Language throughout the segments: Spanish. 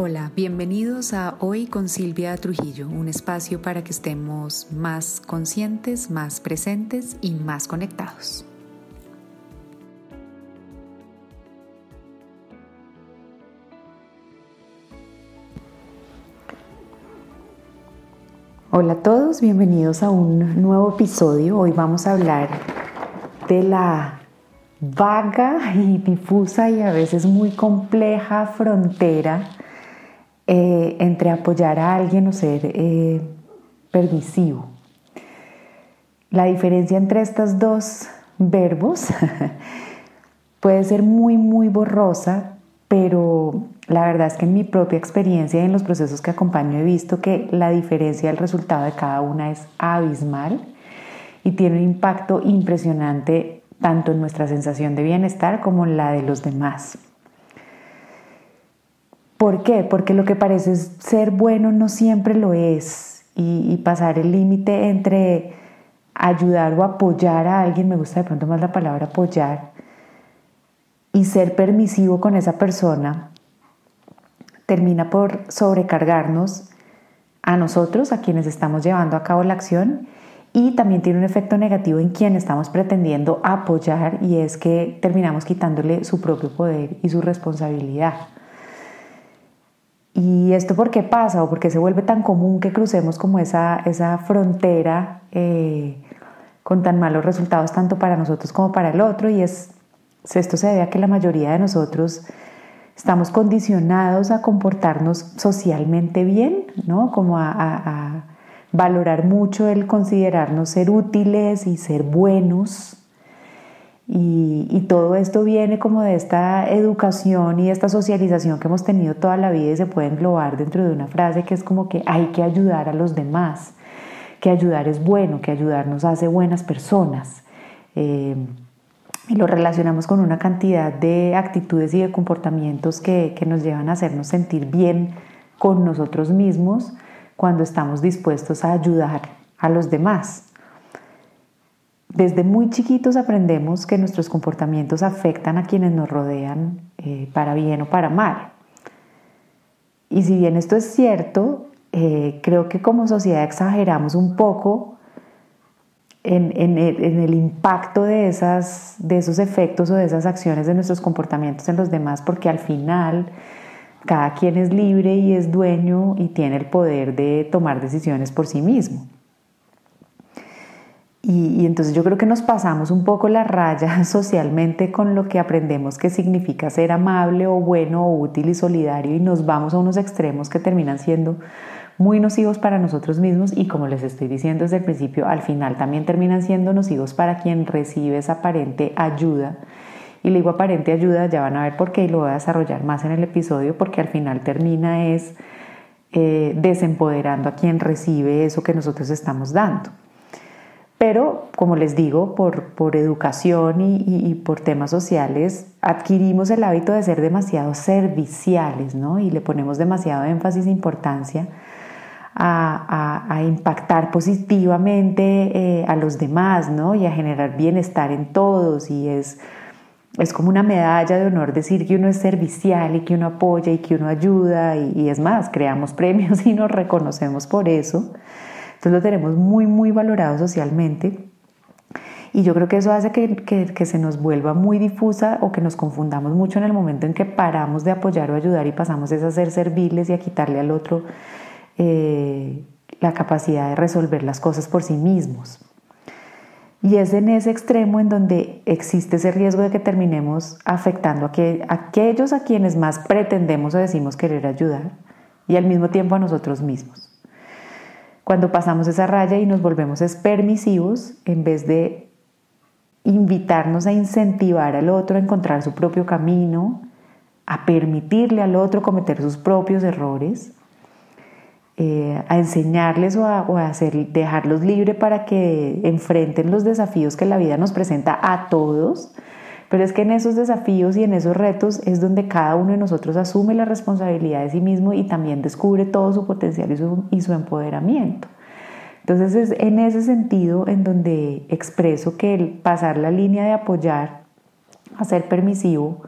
Hola, bienvenidos a Hoy con Silvia Trujillo, un espacio para que estemos más conscientes, más presentes y más conectados. Hola a todos, bienvenidos a un nuevo episodio. Hoy vamos a hablar de la vaga y difusa y a veces muy compleja frontera eh, entre apoyar a alguien o ser eh, permisivo. La diferencia entre estos dos verbos puede ser muy, muy borrosa, pero la verdad es que en mi propia experiencia y en los procesos que acompaño he visto que la diferencia del resultado de cada una es abismal y tiene un impacto impresionante tanto en nuestra sensación de bienestar como en la de los demás. ¿Por qué? Porque lo que parece ser bueno no siempre lo es y, pasar el límite entre ayudar o apoyar a alguien, me gusta de pronto más la palabra apoyar, y ser permisivo con esa persona, termina por sobrecargarnos a nosotros, a quienes estamos llevando a cabo la acción, y también tiene un efecto negativo en quien estamos pretendiendo apoyar y es que terminamos quitándole su propio poder y su responsabilidad. ¿Y esto por qué pasa o por qué se vuelve tan común que crucemos como esa, esa frontera eh, con tan malos resultados tanto para nosotros como para el otro? Y es, esto se debe a que la mayoría de nosotros estamos condicionados a comportarnos socialmente bien, ¿no? Como a, a valorar mucho el considerarnos ser útiles y ser buenos y, todo esto viene como de esta educación y esta socialización que hemos tenido toda la vida y se puede englobar dentro de una frase que es como que hay que ayudar a los demás, que ayudar es bueno, que ayudar nos hace buenas personas. Eh, y lo relacionamos con una cantidad de actitudes y de comportamientos que, que nos llevan a hacernos sentir bien con nosotros mismos cuando estamos dispuestos a ayudar a los demás. Desde muy chiquitos aprendemos que nuestros comportamientos afectan a quienes nos rodean eh, para bien o para mal. Y si bien esto es cierto, eh, creo que como sociedad exageramos un poco en, el, impacto de, esos efectos o de esas acciones de nuestros comportamientos en los demás, porque al final cada quien es libre y es dueño y tiene el poder de tomar decisiones por sí mismo. Y, entonces yo creo que nos pasamos un poco la raya socialmente con lo que aprendemos que significa ser amable o bueno o útil y solidario y nos vamos a unos extremos que terminan siendo muy nocivos para nosotros mismos y como les estoy diciendo desde el principio, al final también terminan siendo nocivos para quien recibe esa aparente ayuda. Y le digo aparente ayuda, ya van a ver por qué y lo voy a desarrollar más en el episodio porque al final termina es eh, desempoderando a quien recibe eso que nosotros estamos dando. Pero, como les digo, por, educación y, por temas sociales, adquirimos el hábito de ser demasiado serviciales, ¿no? Y le ponemos demasiado énfasis e importancia a, impactar positivamente eh, a los demás, ¿no? Y a generar bienestar en todos. Y es, es como una medalla de honor decir que uno es servicial y que uno apoya y que uno ayuda. Y, y es más, creamos premios y nos reconocemos por eso. Entonces lo tenemos muy, muy valorado socialmente. Y yo creo que eso hace que, se nos vuelva muy difusa o que nos confundamos mucho en el momento en que paramos de apoyar o ayudar y pasamos a ser serviles y a quitarle al otro eh, la capacidad de resolver las cosas por sí mismos. Y es en ese extremo en donde existe ese riesgo de que terminemos afectando a, que, a aquellos a quienes más pretendemos o decimos querer ayudar y al mismo tiempo a nosotros mismos. Cuando pasamos esa raya y nos volvemos permisivos, en vez de invitarnos a incentivar al otro a encontrar su propio camino, a permitirle al otro cometer sus propios errores, eh, a enseñarles o a, dejarlos libres para que enfrenten los desafíos que la vida nos presenta a todos, pero es que en esos desafíos y en esos retos es donde cada uno de nosotros asume la responsabilidad de sí mismo y también descubre todo su potencial y su, empoderamiento. Entonces es en ese sentido en donde expreso que el pasar la línea de apoyar a ser permisivo,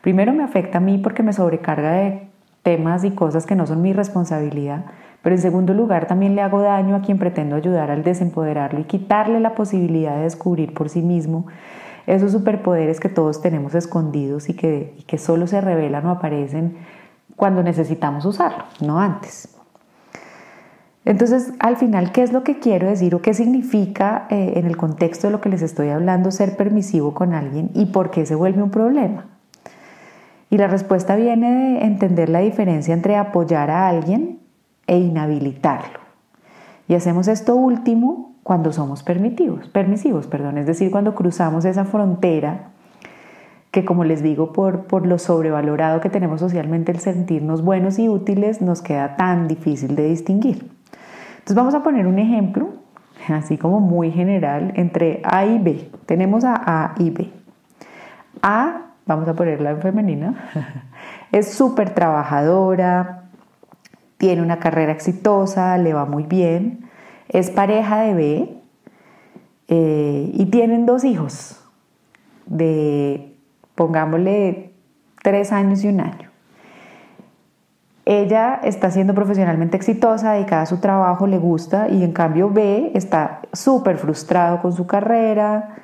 primero me afecta a mí porque me sobrecarga de temas y cosas que no son mi responsabilidad, pero en segundo lugar también le hago daño a quien pretendo ayudar al desempoderarlo y quitarle la posibilidad de descubrir por sí mismo esos superpoderes que todos tenemos escondidos y que, que solo se revelan o aparecen cuando necesitamos usarlo, no antes. Entonces, al final, ¿qué es lo que quiero decir o qué significa eh, en el contexto de lo que les estoy hablando ser permisivo con alguien y por qué se vuelve un problema? Y la respuesta viene de entender la diferencia entre apoyar a alguien e inhabilitarlo. Y hacemos esto último cuando somos permisivos, permisivos, perdón, es decir, cuando cruzamos esa frontera que como les digo, por, por lo sobrevalorado que tenemos socialmente el sentirnos buenos y útiles, nos queda tan difícil de distinguir. Entonces vamos a poner un ejemplo, así como muy general, entre A y B. Tenemos a A y B. A, vamos a ponerla en femenina, es súper trabajadora, tiene una carrera exitosa, le va muy bien, es pareja de B eh, y tienen dos hijos de, pongámosle, tres años y un año. Ella está siendo profesionalmente exitosa, dedicada a su trabajo, le gusta y en cambio B está súper frustrado con su carrera,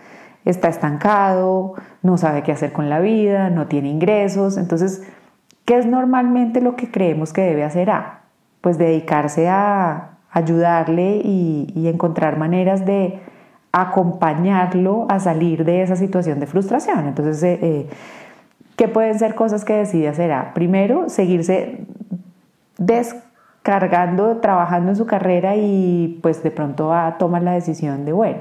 está estancado, no sabe qué hacer con la vida, no tiene ingresos. Entonces, ¿qué es normalmente lo que creemos que debe hacer A? Pues dedicarse a ayudarle y, encontrar maneras de acompañarlo a salir de esa situación de frustración. Entonces, eh, eh, ¿qué pueden ser cosas que decide hacer A? Primero, seguirse descargando, trabajando en su carrera y pues de pronto A toma la decisión de, bueno,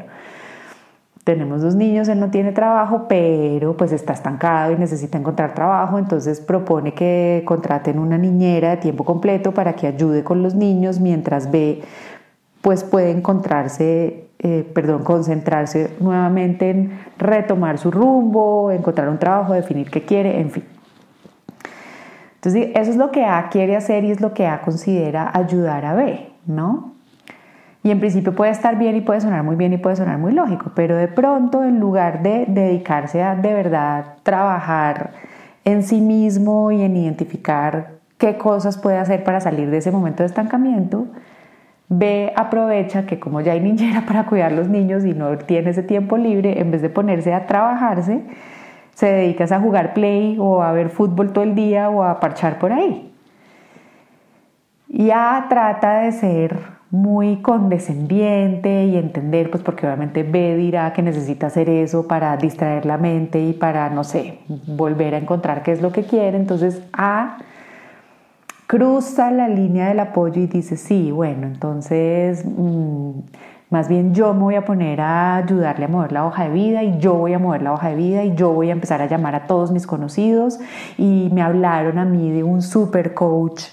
tenemos dos niños, él no tiene trabajo, pero pues está estancado y necesita encontrar trabajo, entonces propone que contraten una niñera de tiempo completo para que ayude con los niños mientras ve pues puede encontrarse, eh, perdón, concentrarse nuevamente en retomar su rumbo, encontrar un trabajo, definir qué quiere, en fin. Entonces, eso es lo que A quiere hacer y es lo que A considera ayudar a B, ¿no? Y en principio puede estar bien y puede sonar muy bien y puede sonar muy lógico, pero de pronto en lugar de dedicarse a de verdad trabajar en sí mismo y en identificar qué cosas puede hacer para salir de ese momento de estancamiento, B aprovecha que como ya hay niñera para cuidar a los niños y no tiene ese tiempo libre, en vez de ponerse a trabajarse, se dedica a jugar play o a ver fútbol todo el día o a parchar por ahí. Y A trata de ser muy condescendiente y entender, pues porque obviamente B dirá que necesita hacer eso para distraer la mente y para, no sé, volver a encontrar qué es lo que quiere. Entonces A cruza la línea del apoyo y dice, sí, bueno, entonces mm, más bien yo me voy a poner a ayudarle a mover la hoja de vida y yo voy a mover la hoja de vida y yo voy a empezar a llamar a todos mis conocidos y me hablaron a mí de un super coach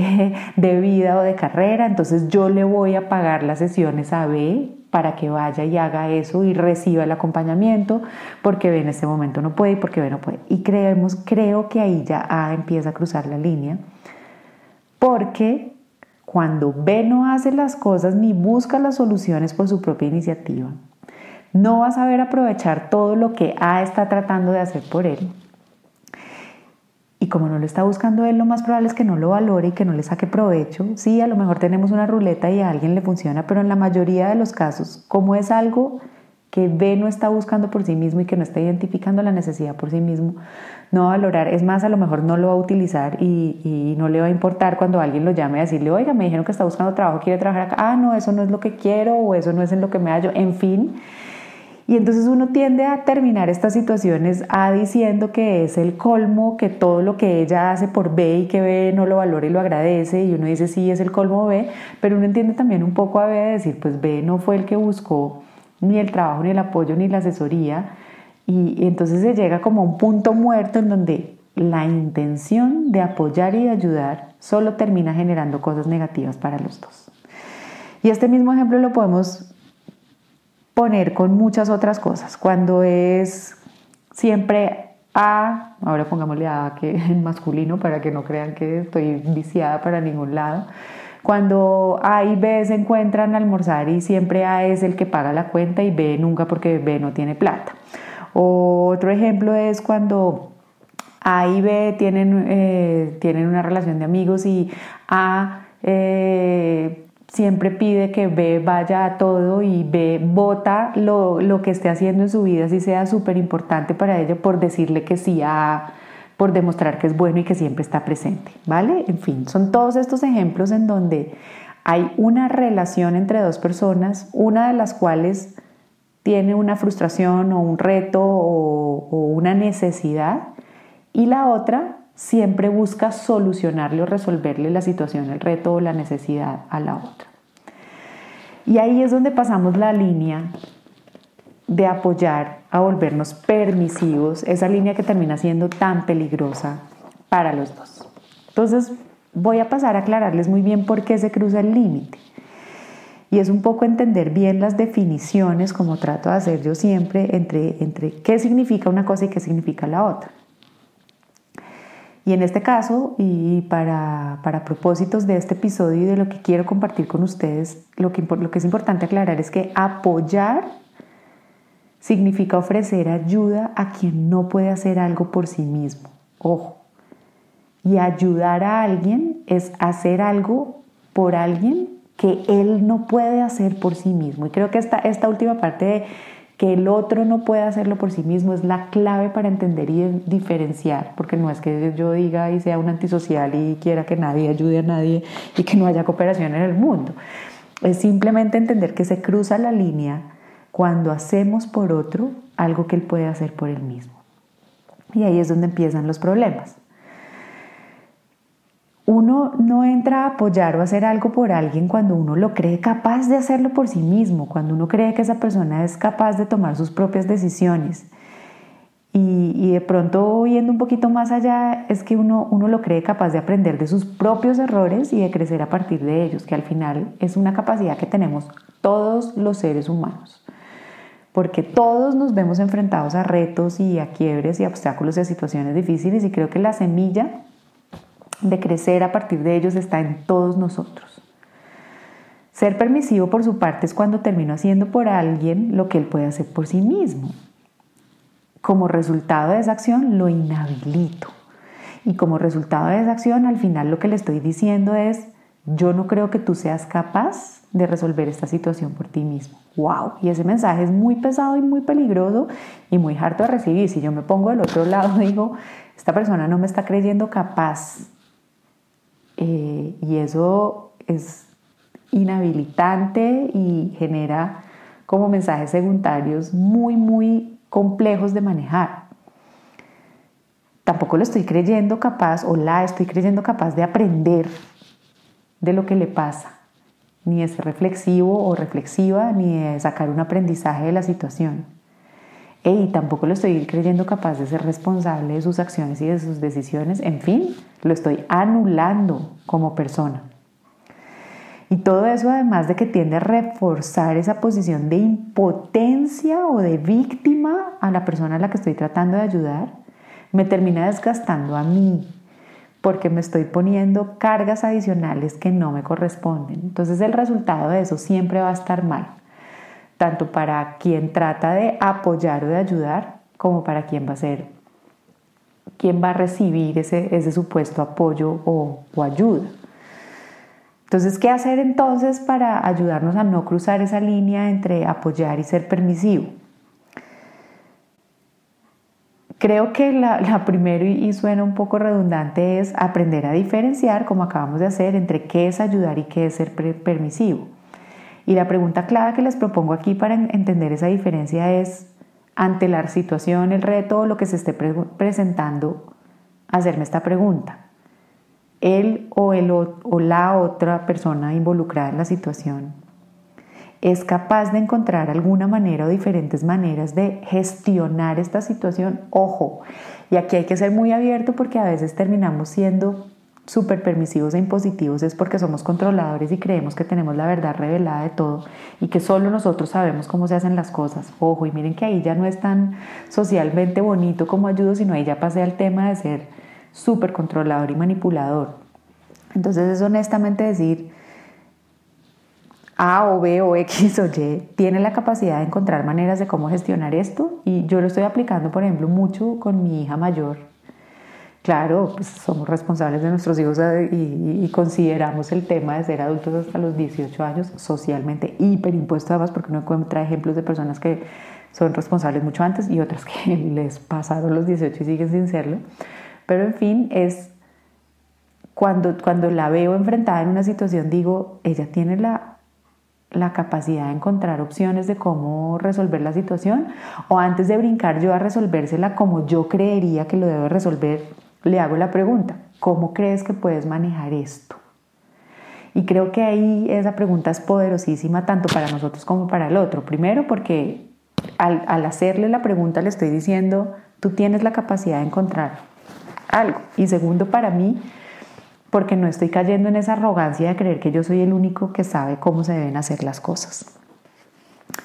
de vida o de carrera, entonces yo le voy a pagar las sesiones a B para que vaya y haga eso y reciba el acompañamiento porque B en este momento no puede y porque B no puede. Y creemos, creo que ahí ya A empieza a cruzar la línea porque cuando B no hace las cosas ni busca las soluciones por su propia iniciativa, no va a saber aprovechar todo lo que A está tratando de hacer por él. Y como no lo está buscando él, lo más probable es que no lo valore y que no le saque provecho. Sí, a lo mejor tenemos una ruleta y a alguien le funciona, pero en la mayoría de los casos, como es algo que B no está buscando por sí mismo y que no está identificando la necesidad por sí mismo, no va a valorar, es más, a lo mejor no lo va a utilizar y, no le va a importar cuando alguien lo llame a decirle, oiga, me dijeron que está buscando trabajo, quiere trabajar acá, ah, no, eso no es lo que quiero o eso no es en lo que me hallo, en fin. Y entonces uno tiende a terminar estas situaciones A diciendo que es el colmo, que todo lo que ella hace por B y que B no lo valora y lo agradece, y uno dice sí, es el colmo B, pero uno entiende también un poco a B de decir, pues B no fue el que buscó ni el trabajo, ni el apoyo, ni la asesoría. Y, entonces se llega como a un punto muerto en donde la intención de apoyar y de ayudar solo termina generando cosas negativas para los dos. Y este mismo ejemplo lo podemos con muchas otras cosas. Cuando es siempre A, ahora pongámosle A que en masculino para que no crean que estoy viciada para ningún lado. Cuando A y B se encuentran a almorzar y siempre A es el que paga la cuenta y B nunca porque B no tiene plata. Otro ejemplo es cuando A y B tienen, eh, tienen una relación de amigos y A eh, siempre pide que B vaya a todo y B vota lo, lo que esté haciendo en su vida, si sea súper importante para ella, por decirle que sí a por demostrar que es bueno y que siempre está presente, ¿vale? En fin, son todos estos ejemplos en donde hay una relación entre dos personas, una de las cuales tiene una frustración o un reto o una necesidad y la otra siempre busca solucionarle o resolverle la situación, el reto o la necesidad a la otra. Y ahí es donde pasamos la línea de apoyar a volvernos permisivos, esa línea que termina siendo tan peligrosa para los dos. Entonces, voy a pasar a aclararles muy bien por qué se cruza el límite. Y es un poco entender bien las definiciones, como trato de hacer yo siempre, entre, entre qué significa una cosa y qué significa la otra. Y en este caso, y para, para, propósitos de este episodio y de lo que quiero compartir con ustedes, lo que, lo que es importante aclarar es que apoyar significa ofrecer ayuda a quien no puede hacer algo por sí mismo. Ojo. Y ayudar a alguien es hacer algo por alguien que él no puede hacer por sí mismo. Y creo que esta, esta última parte de que el otro no puede hacerlo por sí mismo es la clave para entender y diferenciar, porque no es que yo diga y sea un antisocial y quiera que nadie ayude a nadie y que no haya cooperación en el mundo. Es simplemente entender que se cruza la línea cuando hacemos por otro algo que él puede hacer por él mismo. Y ahí es donde empiezan los problemas uno no entra a apoyar o hacer algo por alguien cuando uno lo cree capaz de hacerlo por sí mismo, cuando uno cree que esa persona es capaz de tomar sus propias decisiones. Y, de pronto, yendo un poquito más allá, es que uno, uno lo cree capaz de aprender de sus propios errores y de crecer a partir de ellos, que al final es una capacidad que tenemos todos los seres humanos. Porque todos nos vemos enfrentados a retos y a quiebres y obstáculos y a situaciones difíciles y creo que la semilla de crecer a partir de ellos está en todos nosotros. Ser permisivo por su parte es cuando termino haciendo por alguien lo que él puede hacer por sí mismo. Como resultado de esa acción lo inhabilito. Y como resultado de esa acción al final lo que le estoy diciendo es, yo no creo que tú seas capaz de resolver esta situación por ti mismo. ¡Wow! Y ese mensaje es muy pesado y muy peligroso y muy harto de recibir. Si yo me pongo del otro lado, digo, esta persona no me está creyendo capaz eh, y eso es inhabilitante y genera como mensajes secundarios muy, muy complejos de manejar. Tampoco lo estoy creyendo capaz o la estoy creyendo capaz de aprender de lo que le pasa, ni de ser reflexivo o reflexiva, ni de sacar un aprendizaje de la situación. Y tampoco lo estoy creyendo capaz de ser responsable de sus acciones y de sus decisiones. En fin, lo estoy anulando como persona. Y todo eso además de que tiende a reforzar esa posición de impotencia o de víctima a la persona a la que estoy tratando de ayudar, me termina desgastando a mí porque me estoy poniendo cargas adicionales que no me corresponden. Entonces el resultado de eso siempre va a estar mal tanto para quien trata de apoyar o de ayudar, como para quien va a ser, quien va a recibir ese, ese supuesto apoyo o, o ayuda. Entonces, ¿qué hacer entonces para ayudarnos a no cruzar esa línea entre apoyar y ser permisivo? Creo que la, la, primero, y suena un poco redundante, es aprender a diferenciar, como acabamos de hacer, entre qué es ayudar y qué es ser permisivo. Y la pregunta clave que les propongo aquí para entender esa diferencia es, ante la situación, el reto lo que se esté presentando, hacerme esta pregunta. Él o, el, o la otra persona involucrada en la situación es capaz de encontrar alguna manera o diferentes maneras de gestionar esta situación. Ojo, y aquí hay que ser muy abierto porque a veces terminamos siendo súper permisivos e impositivos es porque somos controladores y creemos que tenemos la verdad revelada de todo y que solo nosotros sabemos cómo se hacen las cosas. Ojo, y miren que ahí ya no es tan socialmente bonito como ayudo, sino ahí ya pasé al tema de ser súper controlador y manipulador. Entonces es honestamente decir, A o B o X o Y tiene la capacidad de encontrar maneras de cómo gestionar esto y yo lo estoy aplicando, por ejemplo, mucho con mi hija mayor Claro, pues somos responsables de nuestros hijos eh, y, consideramos el tema de ser adultos hasta los 18 años socialmente hiperimpuesto además porque uno encuentra ejemplos de personas que son responsables mucho antes y otras que les pasaron los 18 y siguen sin serlo. Pero en fin, es cuando, cuando la veo enfrentada en una situación, digo, ella tiene la, la capacidad de encontrar opciones de cómo resolver la situación o antes de brincar yo a resolvérsela como yo creería que lo debo resolver, le hago la pregunta, ¿cómo crees que puedes manejar esto? Y creo que ahí esa pregunta es poderosísima tanto para nosotros como para el otro. Primero porque al, hacerle la pregunta le estoy diciendo, tú tienes la capacidad de encontrar algo. Y segundo, para mí, porque no estoy cayendo en esa arrogancia de creer que yo soy el único que sabe cómo se deben hacer las cosas.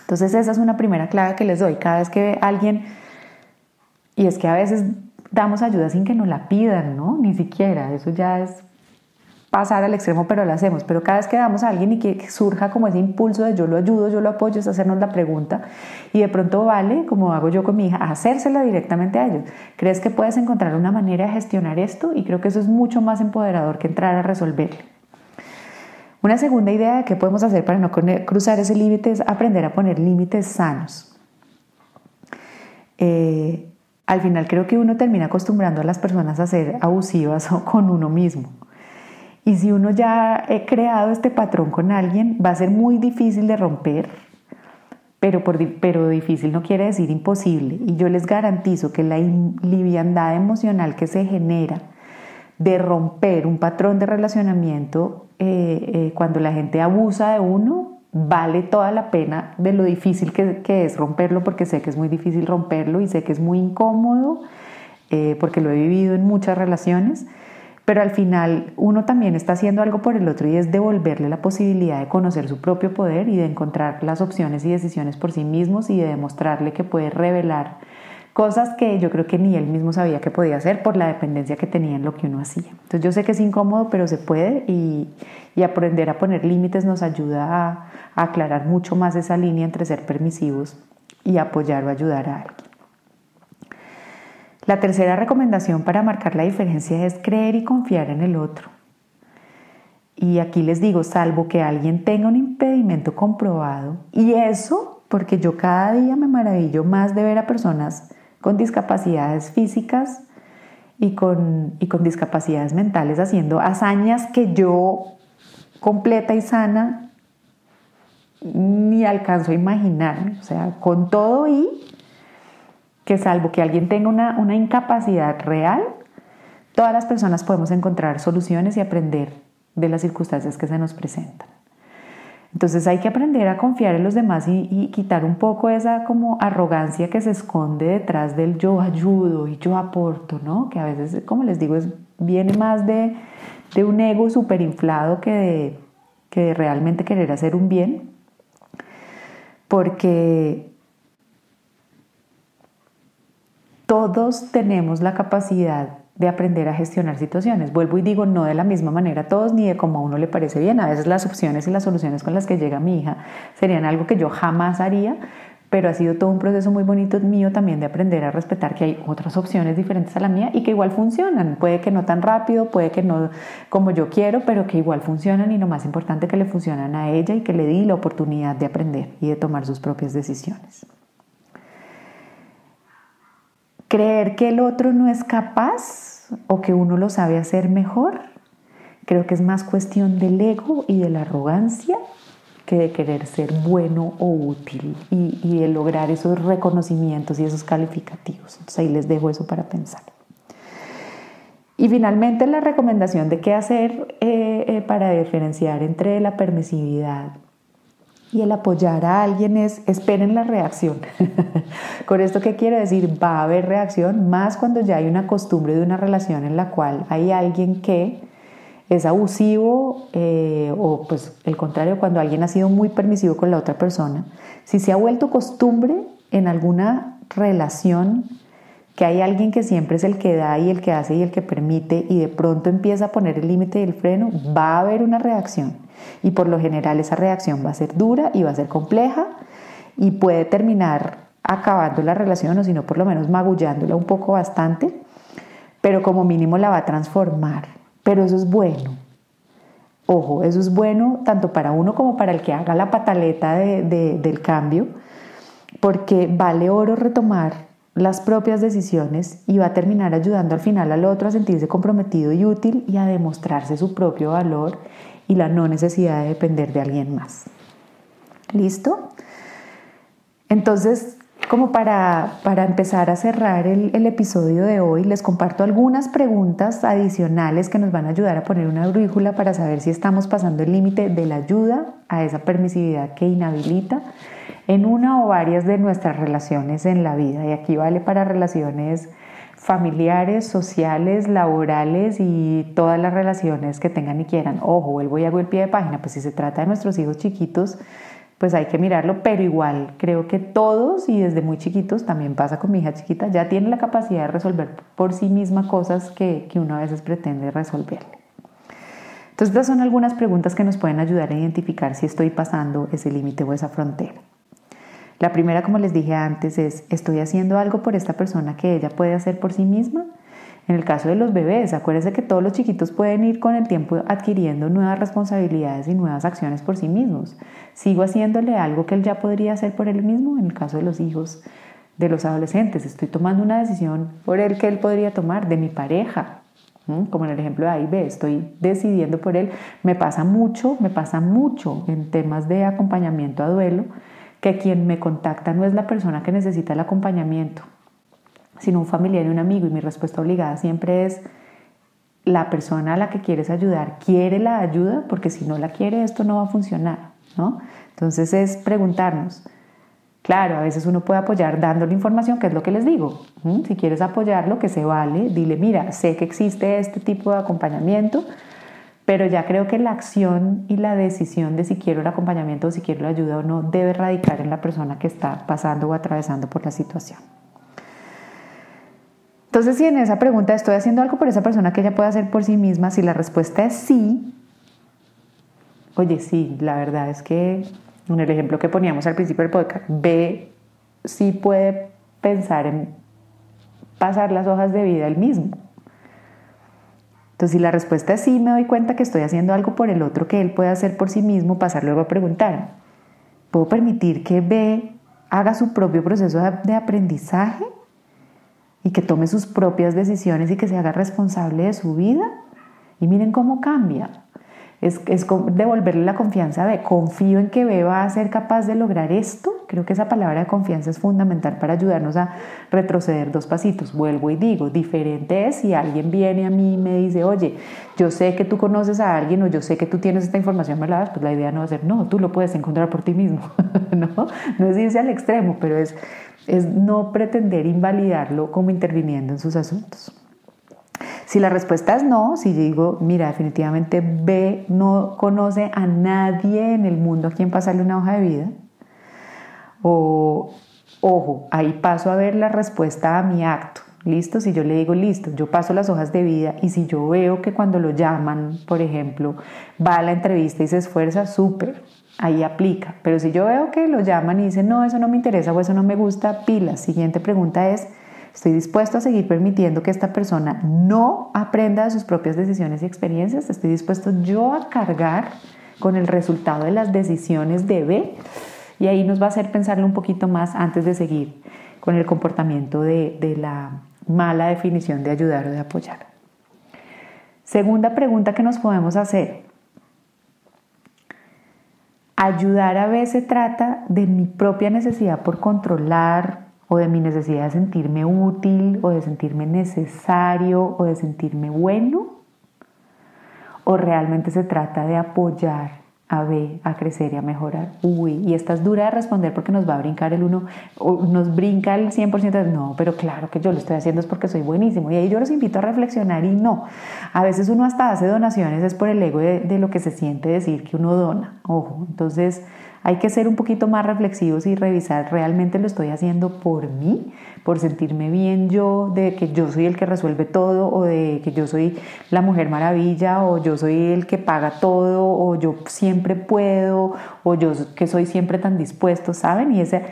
Entonces esa es una primera clave que les doy. Cada vez que alguien, y es que a veces damos ayuda sin que nos la pidan, ¿no? Ni siquiera, eso ya es pasar al extremo, pero lo hacemos. Pero cada vez que damos a alguien y que surja como ese impulso de yo lo ayudo, yo lo apoyo, es hacernos la pregunta y de pronto vale, como hago yo con mi hija, hacérsela directamente a ellos. ¿Crees que puedes encontrar una manera de gestionar esto? Y creo que eso es mucho más empoderador que entrar a resolverlo. Una segunda idea de qué podemos hacer para no cruzar ese límite es aprender a poner límites sanos. Eh, al final creo que uno termina acostumbrando a las personas a ser abusivas con uno mismo. Y si uno ya ha creado este patrón con alguien, va a ser muy difícil de romper, pero, pero difícil no quiere decir imposible. Y yo les garantizo que la liviandad emocional que se genera de romper un patrón de relacionamiento eh, eh, cuando la gente abusa de uno, vale toda la pena de lo difícil que, es romperlo, porque sé que es muy difícil romperlo y sé que es muy incómodo, eh, porque lo he vivido en muchas relaciones pero al final uno también está haciendo algo por el otro y es devolverle la posibilidad de conocer su propio poder y de encontrar las opciones y decisiones por sí mismos y de demostrarle que puede revelar cosas que yo creo que ni él mismo sabía que podía hacer por la dependencia que tenía en lo que uno hacía. Entonces yo sé que es incómodo, pero se puede y, aprender a poner límites nos ayuda a, a aclarar mucho más esa línea entre ser permisivos y apoyar o ayudar a alguien. La tercera recomendación para marcar la diferencia es creer y confiar en el otro. Y aquí les digo, salvo que alguien tenga un impedimento comprobado, y eso porque yo cada día me maravillo más de ver a personas con discapacidades físicas y con, y con discapacidades mentales haciendo hazañas que yo completa y sana ni alcanzo a imaginarme. O sea, con todo y que salvo que alguien tenga una, una incapacidad real, todas las personas podemos encontrar soluciones y aprender de las circunstancias que se nos presentan. Entonces hay que aprender a confiar en los demás y, quitar un poco esa como arrogancia que se esconde detrás del yo ayudo y yo aporto, ¿no? Que a veces, como les digo, es, viene más de, de un ego súper inflado que que de realmente querer hacer un bien. Porque todos tenemos la capacidad de aprender a gestionar situaciones. Vuelvo y digo, no de la misma manera todos, ni de como a uno le parece bien. A veces las opciones y las soluciones con las que llega mi hija serían algo que yo jamás haría, pero ha sido todo un proceso muy bonito mío también de aprender a respetar que hay otras opciones diferentes a la mía y que igual funcionan. Puede que no tan rápido, puede que no como yo quiero, pero que igual funcionan y lo más importante que le funcionan a ella y que le di la oportunidad de aprender y de tomar sus propias decisiones. Creer que el otro no es capaz o que uno lo sabe hacer mejor, creo que es más cuestión del ego y de la arrogancia que de querer ser bueno o útil y, de lograr esos reconocimientos y esos calificativos. Entonces ahí les dejo eso para pensar. Y finalmente la recomendación de qué hacer eh, eh, para diferenciar entre la permisividad y el apoyar a alguien es esperen la reacción. Con esto qué quiero decir, va a haber reacción más cuando ya hay una costumbre de una relación en la cual hay alguien que es abusivo eh, o pues el contrario, cuando alguien ha sido muy permisivo con la otra persona. Si se ha vuelto costumbre en alguna relación que hay alguien que siempre es el que da y el que hace y el que permite y de pronto empieza a poner el límite y el freno, va a haber una reacción. Y por lo general esa reacción va a ser dura y va a ser compleja y puede terminar acabando la relación o si no por lo menos magullándola un poco bastante. pero como mínimo la va a transformar. Pero eso es bueno. Ojo, eso es bueno tanto para uno como para el que haga la pataleta del cambio, porque vale oro retomar las propias decisiones y va a terminar ayudando al final al otro a sentirse comprometido y útil y a demostrarse su propio valor y la no necesidad de depender de alguien más. ¿Listo? Entonces, como para, empezar a cerrar el, el, episodio de hoy, les comparto algunas preguntas adicionales que nos van a ayudar a poner una brújula para saber si estamos pasando el límite de la ayuda a esa permisividad que inhabilita en una o varias de nuestras relaciones en la vida. Y aquí vale para relaciones familiares, sociales, laborales y todas las relaciones que tengan y quieran. Ojo, vuelvo y hago el pie de página, pues si se trata de nuestros hijos chiquitos, pues hay que mirarlo, pero igual creo que todos y desde muy chiquitos, también pasa con mi hija chiquita, ya tienen la capacidad de resolver por sí misma cosas que, que uno a veces pretende resolverle. Entonces, estas son algunas preguntas que nos pueden ayudar a identificar si estoy pasando ese límite o esa frontera. La primera, como les dije antes, es, ¿estoy haciendo algo por esta persona que ella puede hacer por sí misma? En el caso de los bebés, acuérdense que todos los chiquitos pueden ir con el tiempo adquiriendo nuevas responsabilidades y nuevas acciones por sí mismos. Sigo haciéndole algo que él ya podría hacer por él mismo. En el caso de los hijos, de los adolescentes, estoy tomando una decisión por él que él podría tomar, de mi pareja, como en el ejemplo de A y estoy decidiendo por él. Me pasa mucho, me pasa mucho en temas de acompañamiento a duelo que quien me contacta no es la persona que necesita el acompañamiento, sino un familiar y un amigo. Y mi respuesta obligada siempre es, la persona a la que quieres ayudar quiere la ayuda, porque si no la quiere esto no va a funcionar, ¿no? Entonces es preguntarnos. Claro, a veces uno puede apoyar dándole información, que es lo que les digo. Si quieres apoyarlo, que se vale, dile, mira, sé que existe este tipo de acompañamiento, pero ya creo que la acción y la decisión de si quiero el acompañamiento o si quiero la ayuda o no debe radicar en la persona que está pasando o atravesando por la situación. Entonces, si en esa pregunta estoy haciendo algo por esa persona que ella puede hacer por sí misma, si la respuesta es sí, oye, sí, la verdad es que en el ejemplo que poníamos al principio del podcast, B sí puede pensar en pasar las hojas de vida él mismo. Entonces, si la respuesta es sí, me doy cuenta que estoy haciendo algo por el otro que él puede hacer por sí mismo, pasar luego a preguntar, ¿puedo permitir que B haga su propio proceso de aprendizaje y que tome sus propias decisiones y que se haga responsable de su vida? Y miren cómo cambia es, es devolverle la confianza a Confío en que B va a ser capaz de lograr esto. Creo que esa palabra de confianza es fundamental para ayudarnos a retroceder dos pasitos. Vuelvo y digo, diferente es si alguien viene a mí y me dice, oye, yo sé que tú conoces a alguien o yo sé que tú tienes esta información, ¿me? Pues la idea no va a ser, no, tú lo puedes encontrar por ti mismo. no, no es irse al extremo, pero es, es no pretender invalidarlo como interviniendo en sus asuntos. Si la respuesta es no, si digo, mira, definitivamente B no conoce a nadie en el mundo a quien pasarle una hoja de vida, o ojo, ahí paso a ver la respuesta a mi acto. Listo, si yo le digo listo, yo paso las hojas de vida y si yo veo que cuando lo llaman, por ejemplo, va a la entrevista y se esfuerza, súper, ahí aplica. Pero si yo veo que lo llaman y dicen no, eso no me interesa o eso no me gusta, pila. Siguiente pregunta es, Estoy dispuesto a seguir permitiendo que esta persona no aprenda de sus propias decisiones y experiencias. Estoy dispuesto yo a cargar con el resultado de las decisiones de B. Y ahí nos va a hacer pensarlo un poquito más antes de seguir con el comportamiento de, la mala definición de ayudar o de apoyar. Segunda pregunta que nos podemos hacer. Ayudar a se trata de mi propia necesidad por controlar, o de mi necesidad de sentirme útil o de sentirme necesario o de sentirme bueno? ¿O realmente se trata de apoyar a B a crecer y a mejorar? Uy, y esta es dura de responder porque nos va a brincar el uno, o nos brinca el 100% de no, pero claro que yo lo estoy haciendo es porque soy buenísimo. Y ahí yo los invito a reflexionar y no. A veces uno hasta hace donaciones es por el ego de, de lo que se siente decir que uno dona. Ojo, entonces hay que ser un poquito más reflexivos y revisar, ¿realmente lo estoy haciendo por mí? Por sentirme bien yo, de que yo soy el que resuelve todo, o de que yo soy la mujer maravilla, o yo soy el que paga todo, o yo siempre puedo, o yo que soy siempre tan dispuesto, ¿saben? Y ese,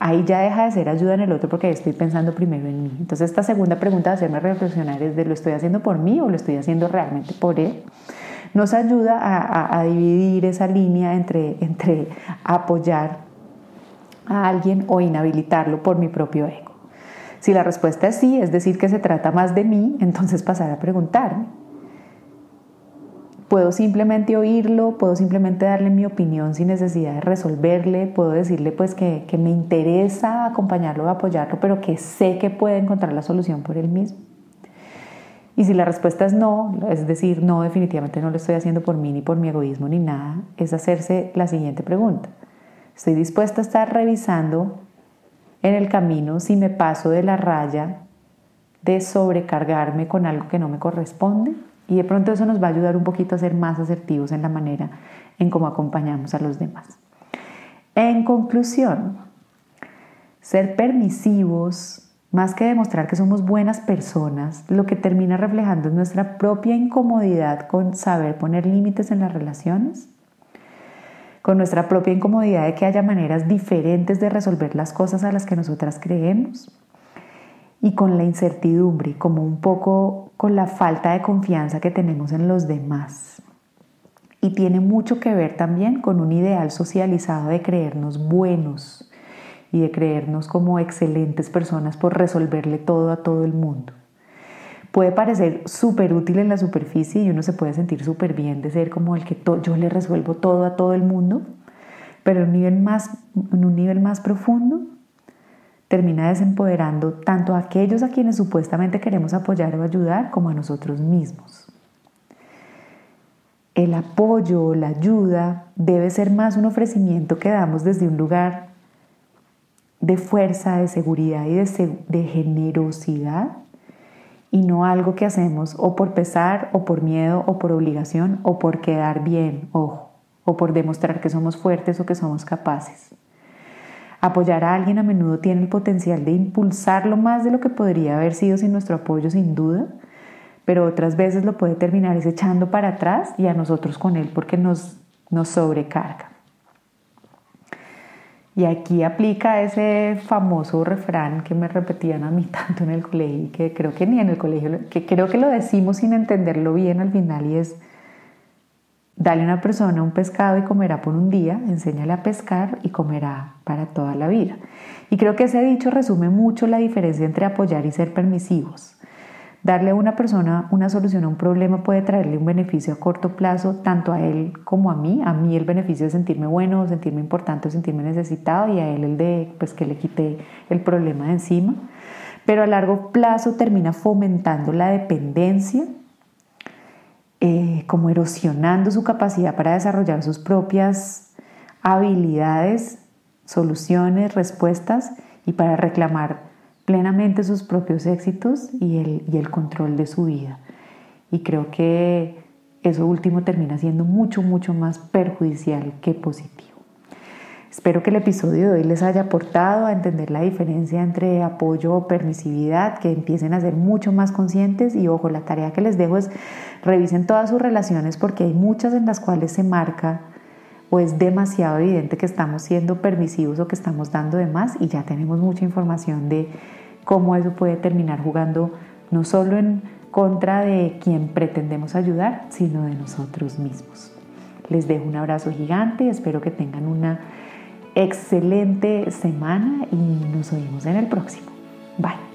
ahí ya deja de ser ayuda en el otro porque estoy pensando primero en mí. Entonces esta segunda pregunta de hacerme reflexionar es de lo estoy haciendo por mí o lo estoy haciendo realmente por él. Nos ayuda a, dividir esa línea entre, entre apoyar a alguien o inhabilitarlo por mi propio ego. Si la respuesta es sí, es decir, que se trata más de mí, entonces pasar a preguntarme, Puedo simplemente oírlo, puedo simplemente darle mi opinión sin necesidad de resolverle, puedo decirle pues que, que me interesa acompañarlo, apoyarlo, pero que sé que puede encontrar la solución por él mismo. Y si la respuesta es no, es decir, no, definitivamente no lo estoy haciendo por mí ni por mi egoísmo ni nada, es hacerse la siguiente pregunta. ¿Estoy dispuesta a estar revisando en el camino si me paso de la raya de sobrecargarme con algo que no me corresponde? Y de pronto eso nos va a ayudar un poquito a ser más asertivos en la manera en cómo acompañamos a los demás. En conclusión, ser permisivos, más que demostrar que somos buenas personas, lo que termina reflejando es nuestra propia incomodidad con saber poner límites en las relaciones, con nuestra propia incomodidad de que haya maneras diferentes de resolver las cosas a las que nosotras creemos y con la incertidumbre, como un poco con la falta de confianza que tenemos en los demás. Y tiene mucho que ver también con un ideal socializado de creernos buenos y de creernos como excelentes personas por resolverle todo a todo el mundo. Puede parecer súper útil en la superficie y uno se puede sentir súper bien de ser como el que yo le resuelvo todo a todo el mundo, pero un nivel más, en un nivel más profundo termina desempoderando tanto a aquellos a quienes supuestamente queremos apoyar o ayudar como a nosotros mismos. El apoyo, la ayuda, debe ser más un ofrecimiento que damos desde un lugar de fuerza, de seguridad y de, generosidad y no algo que hacemos o por pesar o por miedo o por obligación o por quedar bien, ojo, o por demostrar que somos fuertes o que somos capaces. Apoyar a alguien a menudo tiene el potencial de impulsarlo más de lo que podría haber sido sin nuestro apoyo, sin duda, pero otras veces lo puede terminar echando para atrás y a nosotros con él porque nos, nos sobrecarga. Y aquí aplica ese famoso refrán que me repetían a mí tanto en el colegio, que creo que ni en el colegio, que creo que lo decimos sin entenderlo bien al final y es Dale a una persona un pescado y comerá por un día, enséñale a pescar y comerá para toda la vida. Y creo que ese dicho resume mucho la diferencia entre apoyar y ser permisivos. Darle a una persona una solución a un problema puede traerle un beneficio a corto plazo, tanto a él como a mí. A mí el beneficio de sentirme bueno, sentirme importante, sentirme necesitado y a él el de pues, que le quite el problema de encima. Pero a largo plazo termina fomentando la dependencia eh, como erosionando su capacidad para desarrollar sus propias habilidades, soluciones, respuestas y para reclamar plenamente sus propios éxitos y el, y el control de su vida. Y creo que eso último termina siendo mucho, mucho más perjudicial que positivo. Espero que el episodio de hoy les haya aportado a entender la diferencia entre apoyo o permisividad, que empiecen a ser mucho más conscientes y ojo, la tarea que les dejo es revisen todas sus relaciones porque hay muchas en las cuales se marca o es demasiado evidente que estamos siendo permisivos o que estamos dando de más y ya tenemos mucha información de cómo eso puede terminar jugando no solo en contra de quien pretendemos ayudar, sino de nosotros mismos. Les dejo un abrazo gigante, espero que tengan una excelente semana y nos oímos en el próximo. Bye.